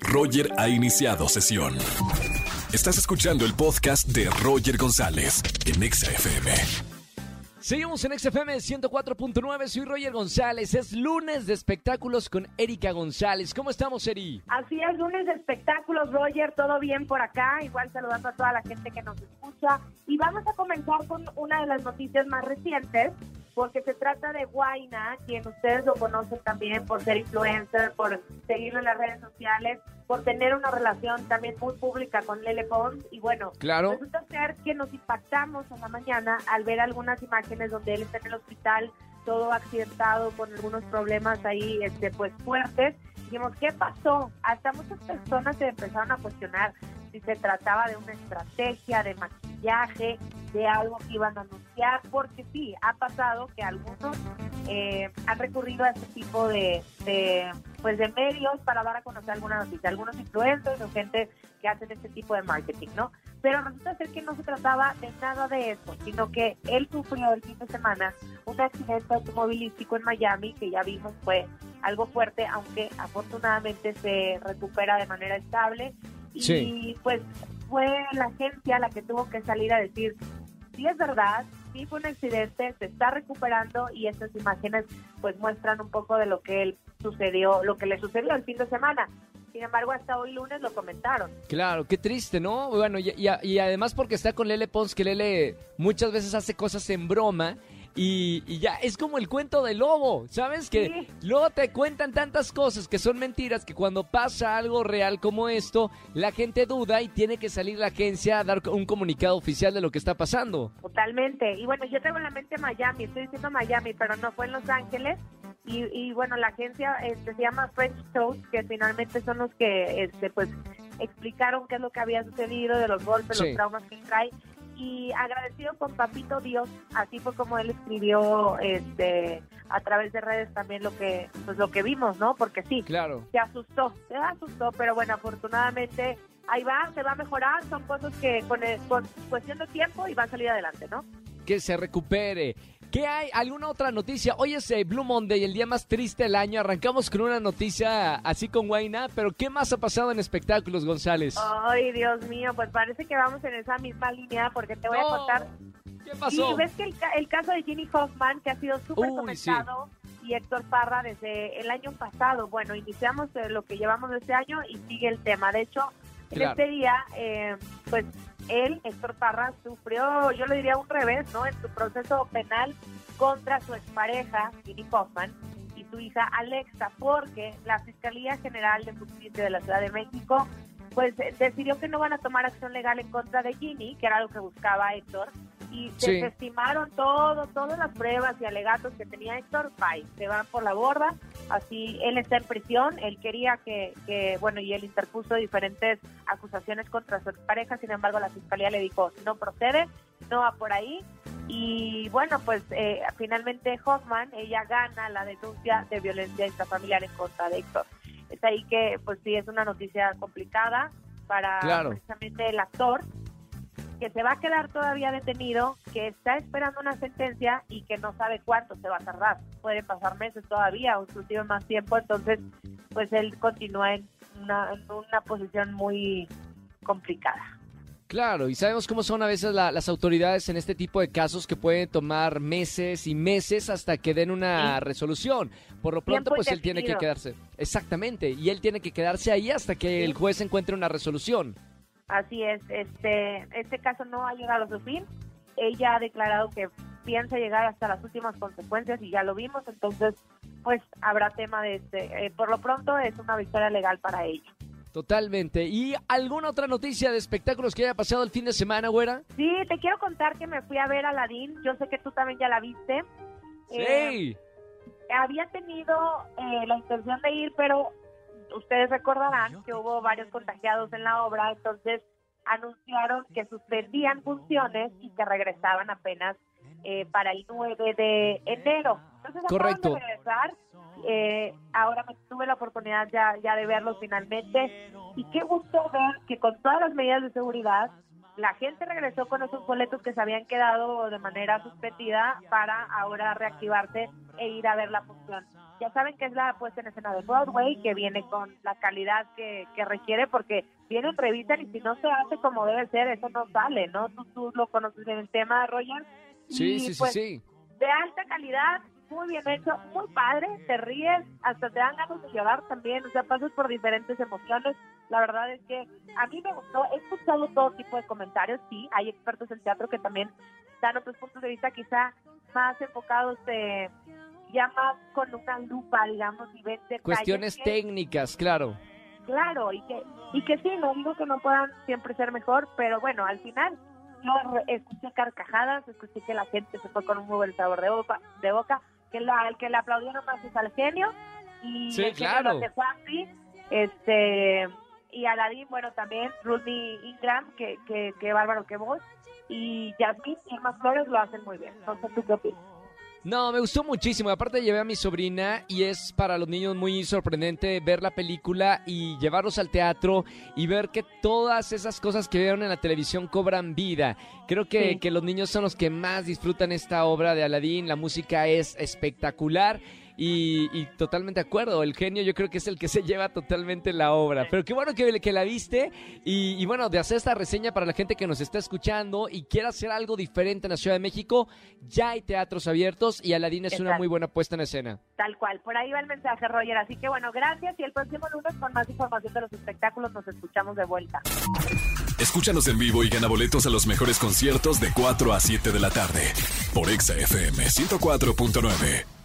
Roger ha iniciado sesión. Estás escuchando el podcast de Roger González en Exa FM. Seguimos en XFM 104.9, soy Roger González, es lunes de espectáculos con Erika González. ¿Cómo estamos, Eri? Así es, lunes de espectáculos, Roger, todo bien por acá, igual saludando a toda la gente que nos escucha. Y vamos a comenzar con una de las noticias más recientes, porque se trata de Guaina, quien ustedes lo conocen también por ser influencer, por seguirlo en las redes sociales, por tener una relación también muy pública con Lele Pons. Y bueno, Claro. resulta ser que nos impactamos en la mañana al ver algunas imágenes donde él está en el hospital, todo accidentado, con algunos problemas ahí este, pues fuertes. Dijimos, ¿qué pasó? Hasta muchas personas se empezaron a cuestionar si se trataba de una estrategia, de maquillaje, de algo que iban a anunciar, porque sí, ha pasado que algunos eh, han recurrido a este tipo de, de, pues de medios para dar a conocer alguna noticia, algunos influencers o gente que hacen este tipo de marketing, ¿no? Pero resulta ser que no se trataba de nada de eso, sino que él sufrió el fin de semana un accidente automovilístico en Miami, que ya vimos fue algo fuerte, aunque afortunadamente se recupera de manera estable. Y pues fue la agencia la que tuvo que salir a decir, sí es verdad, sí fue un accidente, se está recuperando y estas imágenes pues muestran un poco de lo que él sucedió, lo que le sucedió el fin de semana. Sin embargo, hasta hoy lunes lo comentaron. Claro, qué triste, ¿no? Bueno, y, y- y además porque está con Lele Pons, que Lele muchas veces hace cosas en broma. Y, y ya es como el cuento del lobo, ¿sabes? Que Sí. luego te cuentan tantas cosas que son mentiras que cuando pasa algo real como esto, la gente duda y tiene que salir la agencia a dar un comunicado oficial de lo que está pasando. Totalmente. Y bueno, yo tengo en la mente Miami, estoy diciendo Miami, pero no fue en Los Ángeles. Y, y bueno, la agencia este, se llama French Toast, que finalmente son los que este, pues explicaron qué es lo que había sucedido, de los golpes, Sí. los traumas que trae. Y agradecido con Papito Dios, así fue como él escribió este a través de redes también lo que pues lo que vimos, ¿no? Porque sí, Claro. se asustó, se asustó, pero bueno, afortunadamente ahí va, se va a mejorar, son cosas que con, el- con cuestión de tiempo y va a salir adelante, ¿no? que se recupere. ¿Qué hay? ¿Alguna otra noticia? Hoy es eh, Blue Monday, el día más triste del año. Arrancamos con una noticia así con Guaina, pero ¿qué más ha pasado en espectáculos, González? Ay, Dios mío, pues parece que vamos en esa misma línea porque te voy No, a contar. ¿Qué pasó? Y ves que el, el caso de Ginny Hoffman, que ha sido súper sí. comentado, y Héctor Parra desde el año pasado. Bueno, iniciamos eh, lo que llevamos de este año y sigue el tema. De hecho, en Claro. este día, eh, pues él, Héctor Parra, sufrió, yo le diría un revés, ¿no? En su proceso penal contra su expareja, Ginny Hoffman, y su hija Alexa, porque la Fiscalía General de Justicia de la Ciudad de México pues eh, decidió que no van a tomar acción legal en contra de Ginny, que era lo que buscaba Héctor, y Sí. desestimaron todo, todas las pruebas y alegatos que tenía Héctor, bye, se van por la borda, así él está en prisión, él quería que, que, bueno, y él interpuso diferentes acusaciones contra su pareja, sin embargo la fiscalía le dijo, no procede, no va por ahí, y bueno, pues eh, finalmente Hoffman, ella gana la denuncia de violencia intrafamiliar en contra de Héctor. Es ahí que, pues sí, es una noticia complicada para Claro. precisamente el actor, que se va a quedar todavía detenido, que está esperando una sentencia y que no sabe cuánto se va a tardar. Puede pasar meses todavía o inclusive más tiempo, entonces pues él continúa en una, en una posición muy complicada. Claro, y sabemos cómo son a veces la- las autoridades en este tipo de casos que pueden tomar meses y meses hasta que den una Sí. resolución. Por lo pronto, Tiempo pues él tiene que quedarse. Exactamente, y él tiene que quedarse ahí hasta que Sí. el juez encuentre una resolución. Así es, este, este caso no ha llegado a su fin. Ella ha declarado que piensa llegar hasta las últimas consecuencias y ya lo vimos, entonces pues habrá tema de este. eh, por lo pronto es una victoria legal para ella. Totalmente. ¿Y alguna otra noticia de espectáculos que haya pasado el fin de semana, güera? Sí, te quiero contar que me fui a ver a Aladdin. Yo sé que tú también ya la viste. Eh, Sí. había tenido eh, la intención de ir, pero ustedes recordarán que hubo varios contagiados en la obra, entonces anunciaron que suspendían funciones y que regresaban apenas eh, para el 9 de enero. Entonces acaban Correcto. de regresar. Eh, ahora me tuve la oportunidad ya, ya de verlos finalmente y qué gusto ver que con todas las medidas de seguridad la gente regresó con esos boletos que se habían quedado de manera suspendida para ahora reactivarse e ir a ver la función. Ya saben que es la puesta en escena de Broadway, que viene con la calidad que, que requiere, porque vienen, revisan y si no se hace como debe ser, eso no sale, ¿no? Tú, tú lo conoces en el tema, Roger. Sí, Y, sí, sí, pues, sí. De alta calidad, muy bien hecho, muy padre, te ríes, hasta te dan ganas de llorar también, o sea, pasas por diferentes emociones. La verdad es que a mí me gustó, he escuchado todo tipo de comentarios, sí, hay expertos en teatro que también dan otros puntos de vista quizá más enfocados de ya más con una lupa, digamos, y ven detalles Cuestiones que- técnicas, claro. Claro, y que, y que sí, no digo que no puedan siempre ser mejor, pero bueno, al final yo escuché carcajadas, escuché que la gente se fue con un muy buen sabor de boca, de boca que la, el que le aplaudieron más es al genio, y Sí, el genio claro. Juanpi, este, y Aladín, bueno, también, Rudy Ingram, que, que, que bárbaro que vos, y Jasmine y Irma Flores lo hacen muy bien, sé tú qué opinas. No, me gustó muchísimo. Aparte llevé a mi sobrina y es para los niños muy sorprendente ver la película y llevarlos al teatro y ver que todas esas cosas que vieron en la televisión cobran vida. Creo que, Sí. que los niños son los que más disfrutan esta obra de Aladdin. La música es espectacular y, y totalmente de acuerdo. El genio yo creo que es el que se lleva totalmente la obra. Pero qué bueno que, que la viste y, y bueno, de hacer esta reseña para la gente que nos está escuchando y quiera hacer algo diferente en la Ciudad de México, ya hay teatros abiertos y Aladdin es una muy buena puesta en escena. Tal cual, por ahí va el mensaje, Roger. Así que bueno, gracias y el próximo lunes con más información de los espectáculos nos escuchamos de vuelta. Escúchanos en vivo y gana boletos a los mejores conciertos de 4 a 7 de la tarde por Exa FM 104.9.